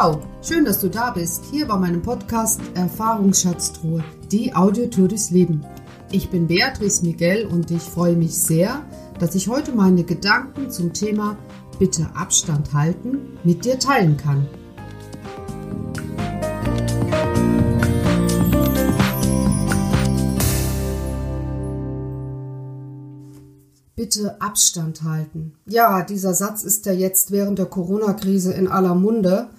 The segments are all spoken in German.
Ciao, schön, dass du da bist. Hier bei meinem Podcast Erfahrungsschatztruhe, die Audiotour durchs Leben. Ich bin Beatrice Miguel und ich freue mich sehr, dass ich heute meine Gedanken zum Thema Bitte Abstand halten mit dir teilen kann. Bitte Abstand halten. Ja, dieser Satz ist ja jetzt während der Corona-Krise in aller Munde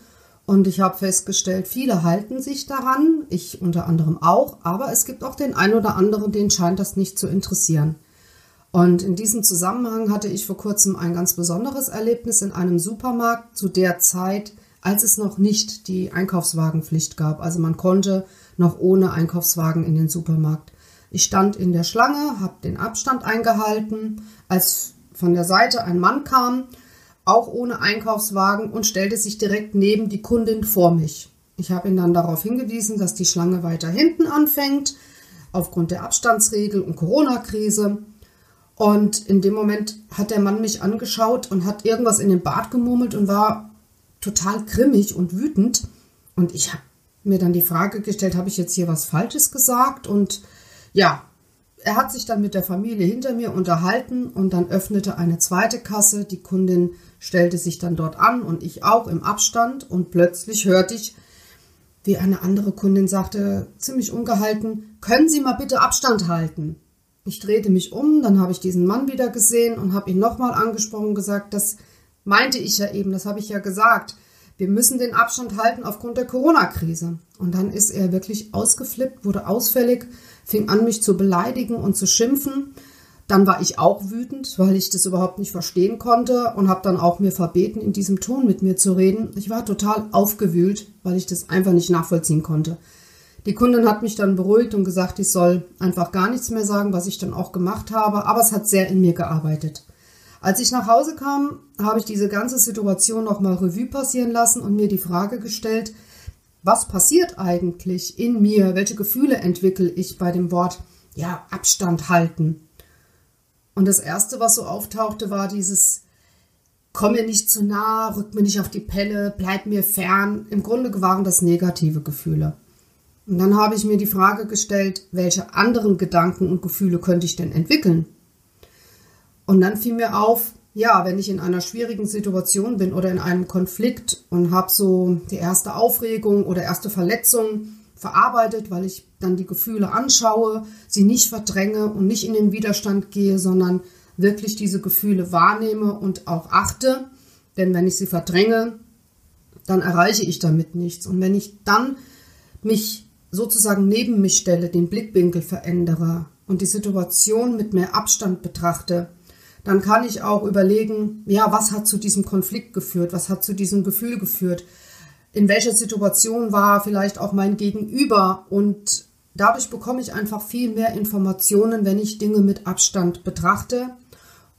und ich habe festgestellt, viele halten sich daran, ich unter anderem auch, aber es gibt auch den einen oder anderen, den scheint das nicht zu interessieren. Und in diesem Zusammenhang hatte ich vor kurzem ein ganz besonderes Erlebnis in einem Supermarkt zu der Zeit, als es noch nicht die Einkaufswagenpflicht gab. Also man konnte noch ohne Einkaufswagen in den Supermarkt. Ich stand in der Schlange, habe den Abstand eingehalten, als von der Seite ein Mann kam auch ohne Einkaufswagen und stellte sich direkt neben die Kundin vor mich. Ich habe ihn dann darauf hingewiesen, dass die Schlange weiter hinten anfängt, aufgrund der Abstandsregel und Corona-Krise. Und in dem Moment hat der Mann mich angeschaut und hat irgendwas in den Bart gemurmelt und war total grimmig und wütend. Und ich habe mir dann die Frage gestellt, habe ich jetzt hier was Falsches gesagt? Und ja, er hat sich dann mit der Familie hinter mir unterhalten und dann öffnete eine zweite Kasse. Die Kundin stellte sich dann dort an und ich auch im Abstand und plötzlich hörte ich, wie eine andere Kundin sagte, ziemlich ungehalten, können Sie mal bitte Abstand halten? Ich drehte mich um, dann habe ich diesen Mann wieder gesehen und habe ihn nochmal angesprochen und gesagt, das meinte ich ja eben, das habe ich ja gesagt. Wir müssen den Abstand halten aufgrund der Corona-Krise. Und dann ist er wirklich ausgeflippt, wurde ausfällig fing an, mich zu beleidigen und zu schimpfen. Dann war ich auch wütend, weil ich das überhaupt nicht verstehen konnte und habe dann auch mir verbeten, in diesem Ton mit mir zu reden. Ich war total aufgewühlt, weil ich das einfach nicht nachvollziehen konnte. Die Kundin hat mich dann beruhigt und gesagt, ich soll einfach gar nichts mehr sagen, was ich dann auch gemacht habe, aber es hat sehr in mir gearbeitet. Als ich nach Hause kam, habe ich diese ganze Situation nochmal Revue passieren lassen und mir die Frage gestellt, was passiert eigentlich in mir? Welche Gefühle entwickle ich bei dem Wort, ja, Abstand halten? Und das erste, was so auftauchte, war dieses, komm mir nicht zu nah, rück mir nicht auf die Pelle, bleib mir fern. Im Grunde waren das negative Gefühle. Und dann habe ich mir die Frage gestellt, welche anderen Gedanken und Gefühle könnte ich denn entwickeln? Und dann fiel mir auf, ja, wenn ich in einer schwierigen Situation bin oder in einem Konflikt und habe so die erste Aufregung oder erste Verletzung verarbeitet, weil ich dann die Gefühle anschaue, sie nicht verdränge und nicht in den Widerstand gehe, sondern wirklich diese Gefühle wahrnehme und auch achte. Denn wenn ich sie verdränge, dann erreiche ich damit nichts. Und wenn ich dann mich sozusagen neben mich stelle, den Blickwinkel verändere und die Situation mit mehr Abstand betrachte, dann kann ich auch überlegen, ja, was hat zu diesem Konflikt geführt, was hat zu diesem Gefühl geführt, in welcher Situation war vielleicht auch mein Gegenüber? Und dadurch bekomme ich einfach viel mehr Informationen, wenn ich Dinge mit Abstand betrachte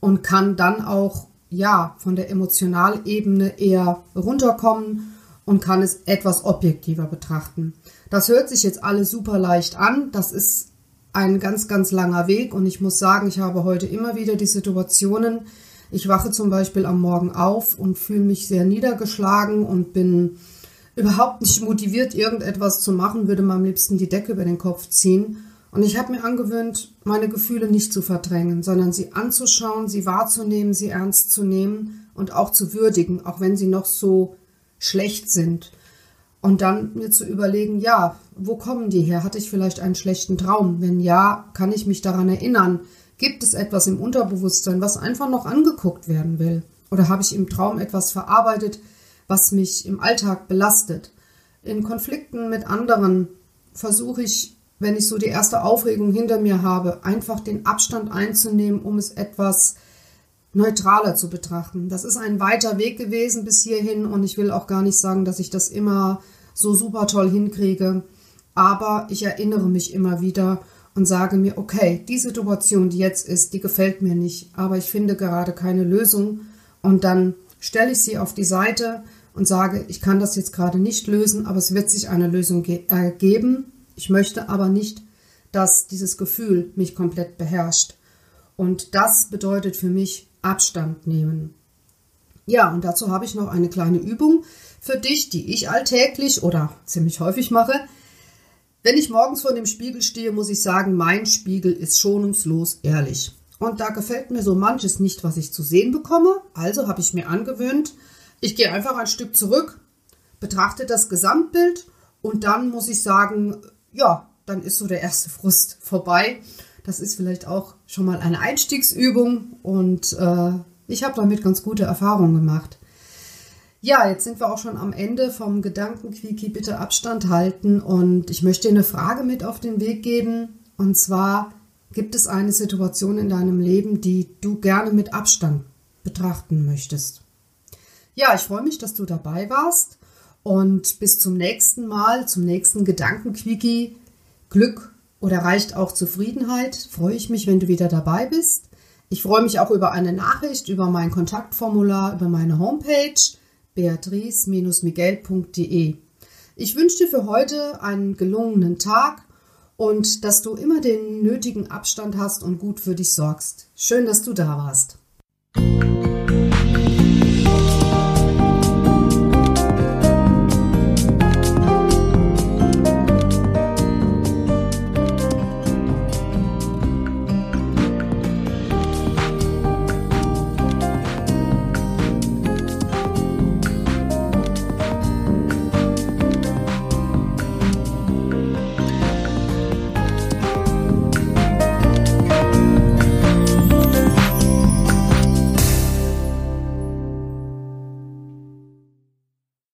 und kann dann auch ja von der Emotionalebene eher runterkommen und kann es etwas objektiver betrachten. Das hört sich jetzt alles super leicht an, das ist ein ganz, ganz langer Weg und ich muss sagen, ich habe heute immer wieder die Situationen, ich wache zum Beispiel am Morgen auf und fühle mich sehr niedergeschlagen und bin überhaupt nicht motiviert, irgendetwas zu machen, würde mir am liebsten die Decke über den Kopf ziehen. Und ich habe mir angewöhnt, meine Gefühle nicht zu verdrängen, sondern sie anzuschauen, sie wahrzunehmen, sie ernst zu nehmen und auch zu würdigen, auch wenn sie noch so schlecht sind. Und dann mir zu überlegen, ja, wo kommen die her? Hatte ich vielleicht einen schlechten Traum? Wenn ja, kann ich mich daran erinnern? Gibt es etwas im Unterbewusstsein, was einfach noch angeguckt werden will? Oder habe ich im Traum etwas verarbeitet, was mich im Alltag belastet? In Konflikten mit anderen versuche ich, wenn ich so die erste Aufregung hinter mir habe, einfach den Abstand einzunehmen, um es etwas neutraler zu betrachten. Das ist ein weiter Weg gewesen bis hierhin und ich will auch gar nicht sagen, dass ich das immer so super toll hinkriege. Aber ich erinnere mich immer wieder und sage mir, okay, die Situation, die jetzt ist, die gefällt mir nicht, aber ich finde gerade keine Lösung. Und dann stelle ich sie auf die Seite und sage, ich kann das jetzt gerade nicht lösen, aber es wird sich eine Lösung ergeben. Ich möchte aber nicht, dass dieses Gefühl mich komplett beherrscht. Und das bedeutet für mich Abstand nehmen. Ja, und dazu habe ich noch eine kleine Übung für dich, die ich alltäglich oder ziemlich häufig mache. Wenn ich morgens vor dem Spiegel stehe, muss ich sagen, mein Spiegel ist schonungslos ehrlich. Und da gefällt mir so manches nicht, was ich zu sehen bekomme. Also habe ich mir angewöhnt, ich gehe einfach ein Stück zurück, betrachte das Gesamtbild und dann muss ich sagen, ja, dann ist so der erste Frust vorbei. Das ist vielleicht auch schon mal eine Einstiegsübung und äh, ich habe damit ganz gute Erfahrungen gemacht. Ja, jetzt sind wir auch schon am Ende vom Gedankenquickie. Bitte Abstand halten und ich möchte eine Frage mit auf den Weg geben. Und zwar, gibt es eine Situation in deinem Leben, die du gerne mit Abstand betrachten möchtest? Ja, ich freue mich, dass du dabei warst und bis zum nächsten Mal, zum nächsten Gedankenquickie. Glück oder reicht auch Zufriedenheit? Freue ich mich, wenn du wieder dabei bist. Ich freue mich auch über eine Nachricht, über mein Kontaktformular, über meine Homepage beatrice-miguel.de. Ich wünsche dir für heute einen gelungenen Tag und dass du immer den nötigen Abstand hast und gut für dich sorgst. Schön, dass du da warst.